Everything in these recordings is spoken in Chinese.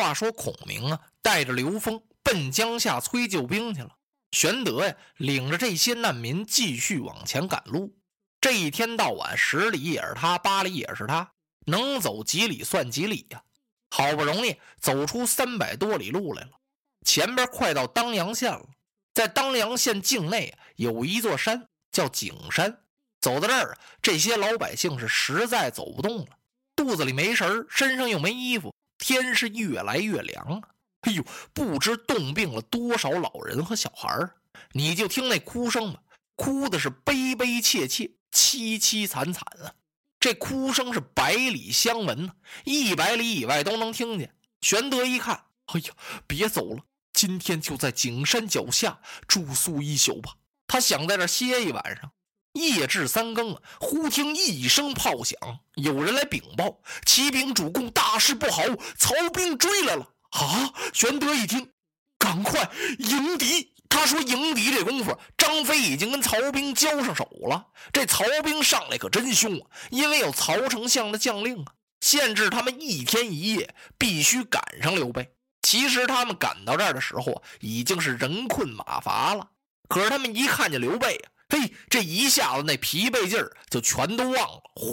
话说孔明啊，带着刘封奔江夏催救兵去了。玄德呀，领着这些难民继续往前赶路。这一天到晚，十里也是他，八里也是他，能走几里算几里呀。好不容易走出三百多里路来了，前边快到当阳县了。在当阳县境内有一座山叫景山。走到这儿，这些老百姓是实在走不动了，肚子里没食儿身上又没衣服，天是越来越凉了！哎呦，不知冻病了多少老人和小孩你就听那哭声吧，哭的是悲悲切切、凄凄惨惨啊！这哭声是百里相闻呢，一百里以外都能听见。玄德一看，哎呀，别走了，今天就在景山脚下住宿一宿吧。他想在这歇一晚上。夜至三更，忽听一声炮响，有人来禀报：启禀主公，大事不好，曹兵追来了！啊！玄德一听，赶快迎敌。他说迎敌这功夫，张飞已经跟曹兵交上手了。这曹兵上来可真凶啊，因为有曹丞相的将令啊，限制他们一天一夜必须赶上刘备。其实他们赶到这儿的时候，已经是人困马乏了。可是他们一看见刘备啊！嘿，这一下子那疲惫劲儿就全都忘了，哗，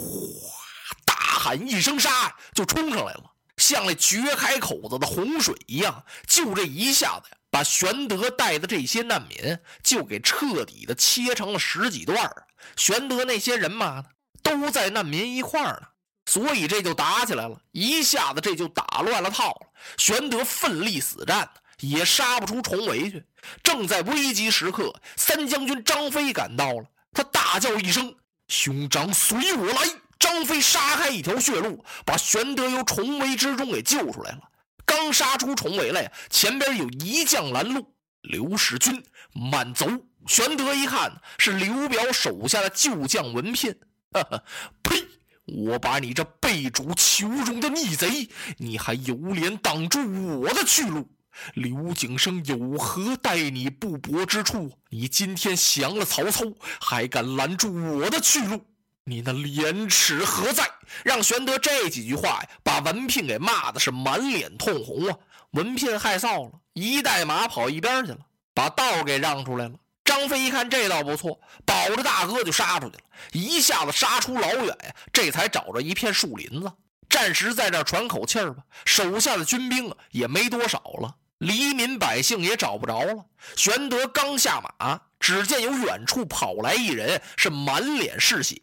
大喊一声杀，就冲上来了，像那掘开口子的洪水一样。就这一下子呀，把玄德带的这些难民就给彻底的切成了十几段玄德那些人马呢，都在难民一块儿呢，所以这就打起来了，一下子这就打乱了套了。玄德奋力死战也杀不出重围去。正在危急时刻，三将军张飞赶到了。他大叫一声：“兄长，随我来！”张飞杀开一条血路，把玄德由重围之中给救出来了。刚杀出重围来，前边有一将拦路：“刘使君，慢走！”玄德一看，是刘表手下的旧将文聘。哈哈，呸！我把你这背主求荣的逆贼，你还有脸挡住我的去路？刘景升有何待你不薄之处？你今天降了曹操，还敢拦住我的去路？你那廉耻何在？让玄德这几句话呀，把文聘给骂的是满脸通红啊！文聘害臊了，一带马跑一边去了，把道给让出来了。张飞一看这倒不错，保着大哥就杀出去了，一下子杀出老远呀，这才找着一片树林子，暂时在这喘口气儿吧。手下的军兵，也没多少了。黎民百姓也找不着了。玄德刚下马，只见有远处跑来一人，是满脸是血。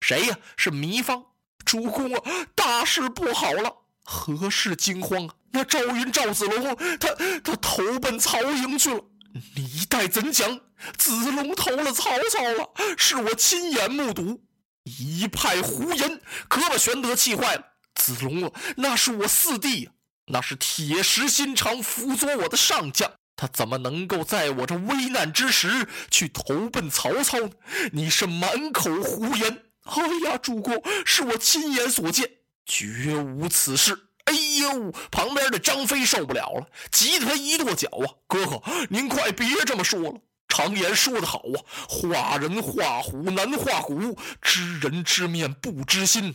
谁呀？是糜芳。主公啊，大事不好了！何事惊慌啊？那赵云、赵子龙，他他投奔曹营去了。你待怎讲？子龙投了曹操了，是我亲眼目睹。一派胡言，可把玄德气坏了。子龙啊，那是我四弟呀。那是铁石心肠、辅佐我的上将，他怎么能够在我这危难之时去投奔曹操呢？你是满口胡言！哎呀，主公，是我亲眼所见，绝无此事！哎呦，旁边的张飞受不了了，急得他一跺脚啊！哥哥，您快别这么说了。常言说得好啊，画人画虎难画骨，知人知面不知心。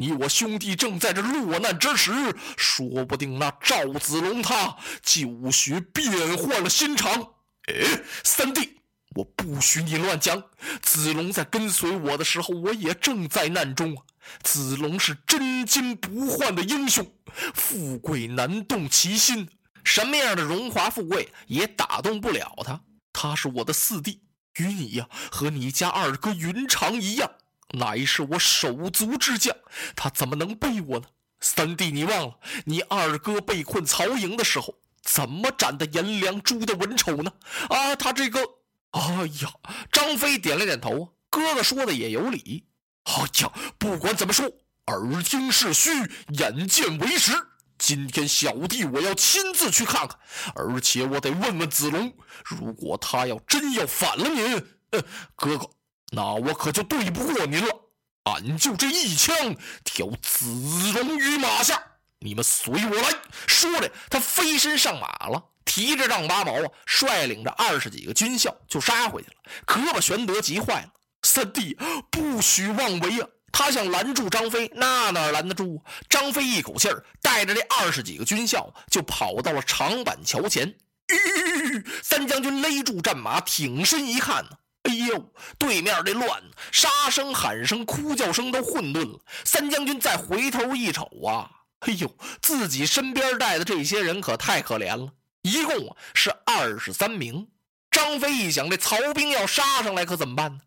你我兄弟正在这落难之时，说不定那赵子龙他就许变换了心肠。哎，三弟，我不许你乱讲。子龙在跟随我的时候，我也正在难中。子龙是真金不换的英雄，富贵难动其心，什么样的荣华富贵也打动不了他。他是我的四弟，与你呀和你家二哥云长一样。乃是我手足之将，他怎么能背我呢？三弟，你忘了你二哥被困曹营的时候，怎么斩的颜良、诛的文丑呢？啊，他这个……哎呀，张飞点了点头，哥哥说的也有理。哎呀，不管怎么说，耳听是虚，眼见为实。今天小弟我要亲自去看看，而且我得问问子龙，如果他要真要反了您，呃，哥哥。那我可就对不过您了，俺就这一枪挑子龙于马下，你们随我来。说着，他飞身上马了，提着丈八矛啊，率领着二十几个军校就杀回去了。可把玄德急坏了：“三弟，不许妄为啊！他想拦住张飞，那哪拦得住？张飞一口气儿带着这二十几个军校，就跑到了长板桥前。三将军勒住战马，挺身一看呢，哎呦，对面这乱，杀声、喊声、哭叫声都混沌了。三将军再回头一瞅啊，哎呦，自己身边带的这些人可太可怜了，一共是二十三名。张飞一想，这曹兵要杀上来，可怎么办呢？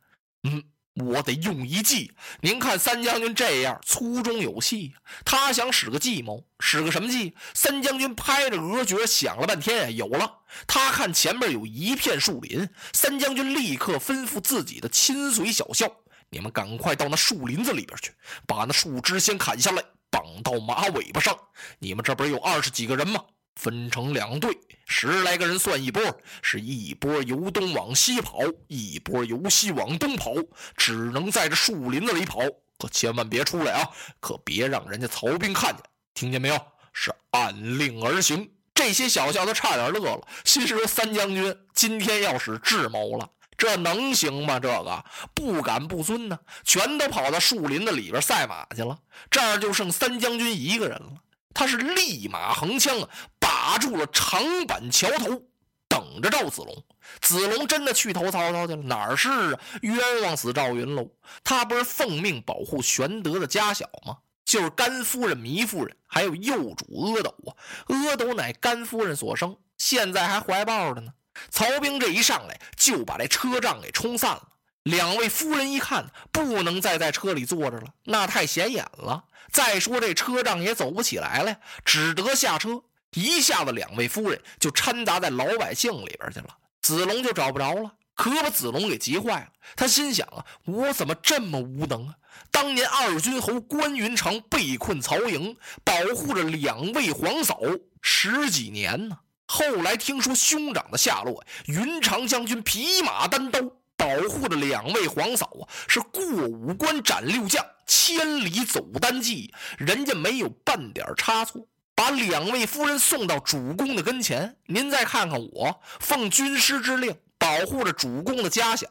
嗯。我得用一计，您看三将军这样粗中有细，他想使个计谋，使个什么计？三将军拍着额角想了半天，有了。他看前面有一片树林，三将军立刻吩咐自己的亲随小校：“你们赶快到那树林子里边去，把那树枝先砍下来，绑到马尾巴上。你们这边有二十几个人吗？”分成两队，十来个人算一波，是一波由东往西跑，一波由西往东跑，只能在这树林子里跑，可千万别出来啊！可别让人家曹兵看见，听见没有？是按令而行。这些小校都差点乐了，心说三将军今天要使智谋了，这能行吗？这个不敢不尊呢，全都跑到树林子里边赛马去了，这儿就剩三将军一个人了。他是立马横枪啊，把住了长板桥头，等着赵子龙。子龙真的去投曹操去了，哪是啊？冤枉死赵云喽！他不是奉命保护玄德的家小吗？就是甘夫人、糜夫人，还有幼主阿斗啊。阿斗乃甘夫人所生，现在还怀抱着呢。曹兵这一上来，就把这车仗给冲散了。两位夫人一看，不能再在车里坐着了，那太显眼了。再说这车仗也走不起来了，只得下车。一下子，两位夫人就掺杂在老百姓里边去了。子龙就找不着了，可把子龙给急坏了。他心想啊，我怎么这么无能啊？当年二军侯关云长被困曹营，保护着两位皇嫂十几年呢。后来听说兄长的下落，云长将军匹马单刀。保护着两位皇嫂啊，是过五关斩六将，千里走单骑，人家没有半点差错，把两位夫人送到主公的跟前。您再看看我，奉军师之令，保护着主公的家小，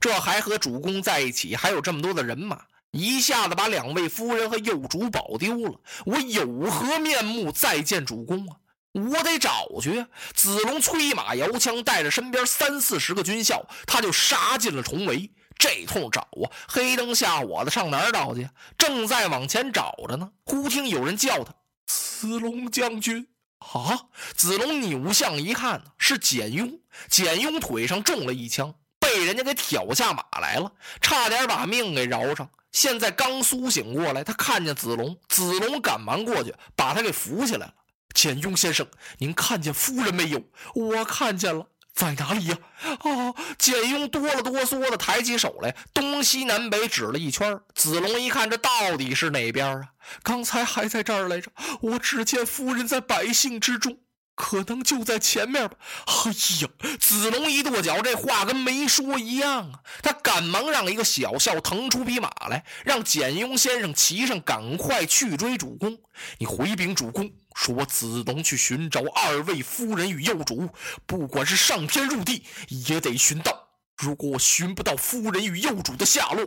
这还和主公在一起，还有这么多的人马，一下子把两位夫人和幼主保丢了，我有何面目再见主公啊？我得找去。子龙催马摇枪，带着身边三四十个军校，他就杀进了重围。这通找啊，黑灯瞎火的，上哪儿找去？正在往前找着呢，忽听有人叫他：“子龙将军！”啊！子龙扭向一看，是简雍。简雍腿上中了一枪，被人家给挑下马来了，差点把命给饶上。现在刚苏醒过来，他看见子龙，子龙赶忙过去，把他给扶起来了。简雍先生，您看见夫人没有？我看见了，在哪里呀？啊！简雍哆了哆嗦的抬起手来，东西南北指了一圈。子龙一看，这到底是哪边啊？刚才还在这儿来着，我只见夫人在百姓之中。可能就在前面吧。哎呀，子龙一跺脚，这话跟没说一样啊！他赶忙让一个小校腾出匹马来，让简雍先生骑上，赶快去追主公。你回禀主公，说我子龙去寻找二位夫人与幼主，不管是上天入地，也得寻到。如果我寻不到夫人与幼主的下落，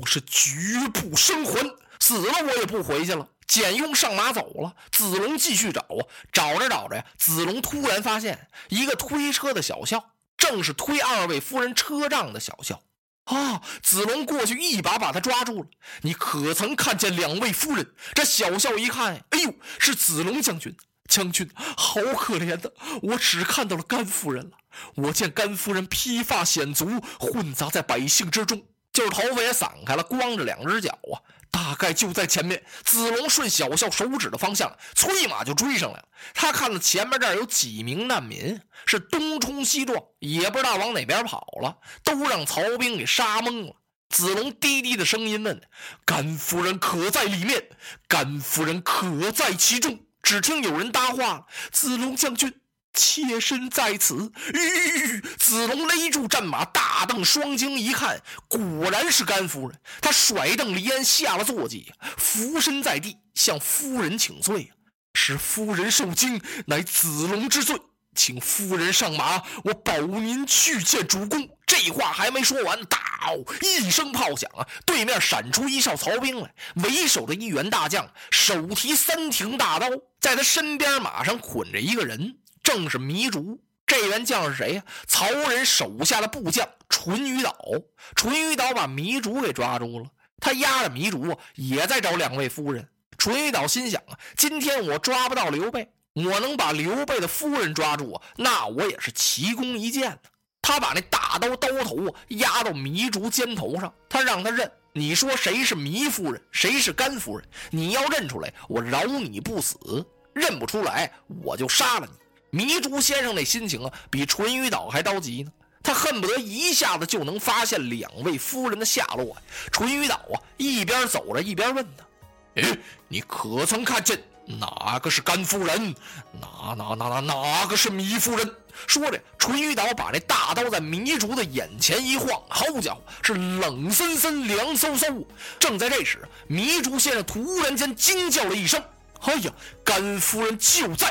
我是绝不生还。死了我也不回去了。简雍上马走了，子龙继续找啊，找着找着呀，子龙突然发现一个推车的小校，正是推二位夫人车仗的小校啊！子龙过去一把把他抓住了。你可曾看见两位夫人？这小校一看，哎呦，是子龙将军！将军好可怜的，我只看到了甘夫人了。我见甘夫人披发显足，混杂在百姓之中，就是头发也散开了，光着两只脚啊。大概就在前面，子龙顺小校手指的方向，催马就追上来了。他看到前面这儿有几名难民，是东冲西撞，也不知道往哪边跑了，都让曹兵给杀懵了。子龙低低的声音问：“甘夫人可在里面？甘夫人可在其中？”只听有人搭话：“子龙将军。”妾身在此。吁！子龙勒住战马，大瞪双睛一看，果然是甘夫人。他甩蹬离鞍，下了坐骑，俯身在地，向夫人请罪：“使夫人受惊，乃子龙之罪，请夫人上马，我保您去见主公。”这话还没说完，大嗷一声炮响啊，对面闪出一哨曹兵来，为首的一员大将手提三挺大刀，在他身边马上捆着一个人，正是糜竺。这员将是谁呀？曹仁手下的部将淳于导。淳于导把糜竺给抓住了，他押着糜竺也在找两位夫人。淳于导心想啊，今天我抓不到刘备，我能把刘备的夫人抓住啊，那我也是奇功一件呢。他把那大刀刀头压到糜竺肩头上，他让他认。你说谁是糜夫人，谁是甘夫人？你要认出来，我饶你不死；认不出来，我就杀了你。糜竺先生那心情啊，比淳于导还着急呢。他恨不得一下子就能发现两位夫人的下落。淳于导啊，一边走着一边问他：“哎，你可曾看见哪个是甘夫人？哪哪哪哪哪个是糜夫人？”说着，淳于导把那大刀在糜竺的眼前一晃，好家伙，是冷森森、凉飕飕。正在这时，糜竺先生突然间惊叫了一声：“哎呀，甘夫人就在！”